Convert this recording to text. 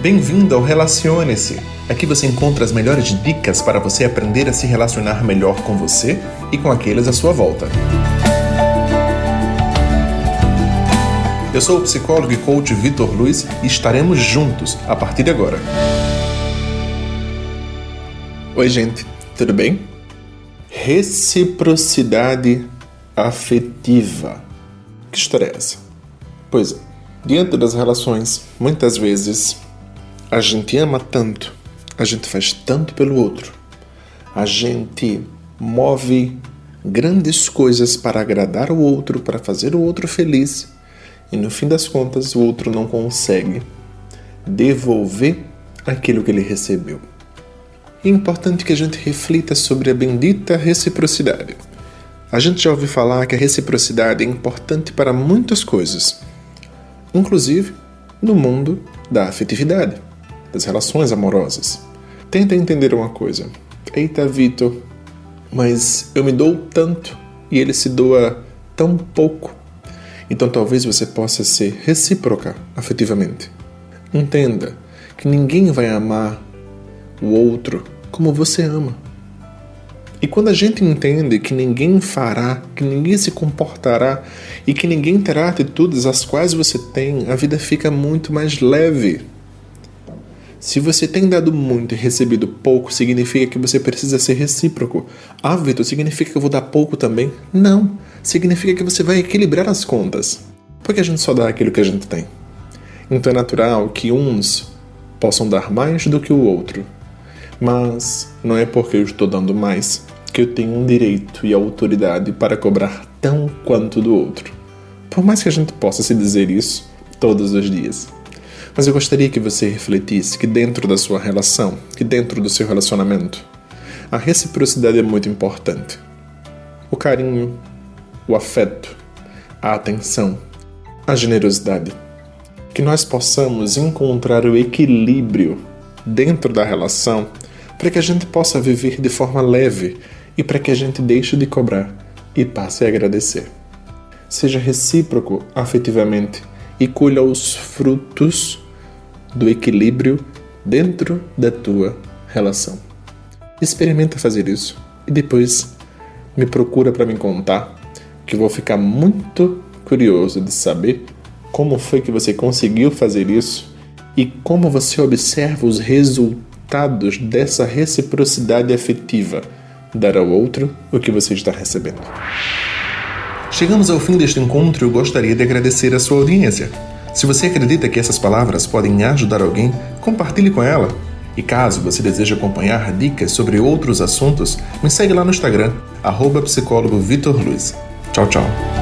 Bem-vindo ao Relacione-se. Aqui você encontra as melhores dicas para você aprender a se relacionar melhor com você e com aqueles à sua volta. Eu sou o psicólogo e coach Vitor Luiz e estaremos juntos a partir de agora. Oi, gente, tudo bem? Reciprocidade afetiva. Que história é essa? Pois é, diante das relações, muitas vezes a gente ama tanto, a gente faz tanto pelo outro, a gente move grandes coisas para agradar o outro, para fazer o outro feliz, e no fim das contas o outro não consegue devolver aquilo que ele recebeu. É importante que a gente reflita sobre a bendita reciprocidade. A gente já ouviu falar que a reciprocidade é importante para muitas coisas, inclusive no mundo da afetividade das relações amorosas. Tenta entender uma coisa. Eita, Vitor, mas eu me dou tanto e ele se doa tão pouco. Então talvez você possa ser recíproca afetivamente. Entenda que ninguém vai amar o outro como você ama. E quando a gente entende que ninguém fará, que ninguém se comportará e que ninguém terá atitudes as quais você tem, a vida fica muito mais leve. Se você tem dado muito e recebido pouco, significa que você precisa ser recíproco. Ah, Vitor, significa que eu vou dar pouco também? Não. Significa que você vai equilibrar as contas. Porque a gente só dá aquilo que a gente tem. Então é natural que uns possam dar mais do que o outro. Mas não é porque eu estou dando mais que eu tenho um direito e autoridade para cobrar tão quanto do outro. Por mais que a gente possa se dizer isso todos os dias. Mas eu gostaria que você refletisse que dentro da sua relação, que dentro do seu relacionamento, a reciprocidade é muito importante. O carinho, o afeto, a atenção, a generosidade. Que nós possamos encontrar o equilíbrio dentro da relação para que a gente possa viver de forma leve e para que a gente deixe de cobrar e passe a agradecer. Seja recíproco afetivamente e colha os frutos do equilíbrio dentro da tua relação. Experimenta fazer isso e depois me procura para me contar, que eu vou ficar muito curioso de saber como foi que você conseguiu fazer isso e como você observa os resultados dessa reciprocidade afetiva, dar ao outro o que você está recebendo. Chegamos ao fim deste encontro e eu gostaria de agradecer a sua audiência. Se você acredita que essas palavras podem ajudar alguém, compartilhe com ela. E caso você deseje acompanhar dicas sobre outros assuntos, me segue lá no Instagram, arroba. Tchau, tchau.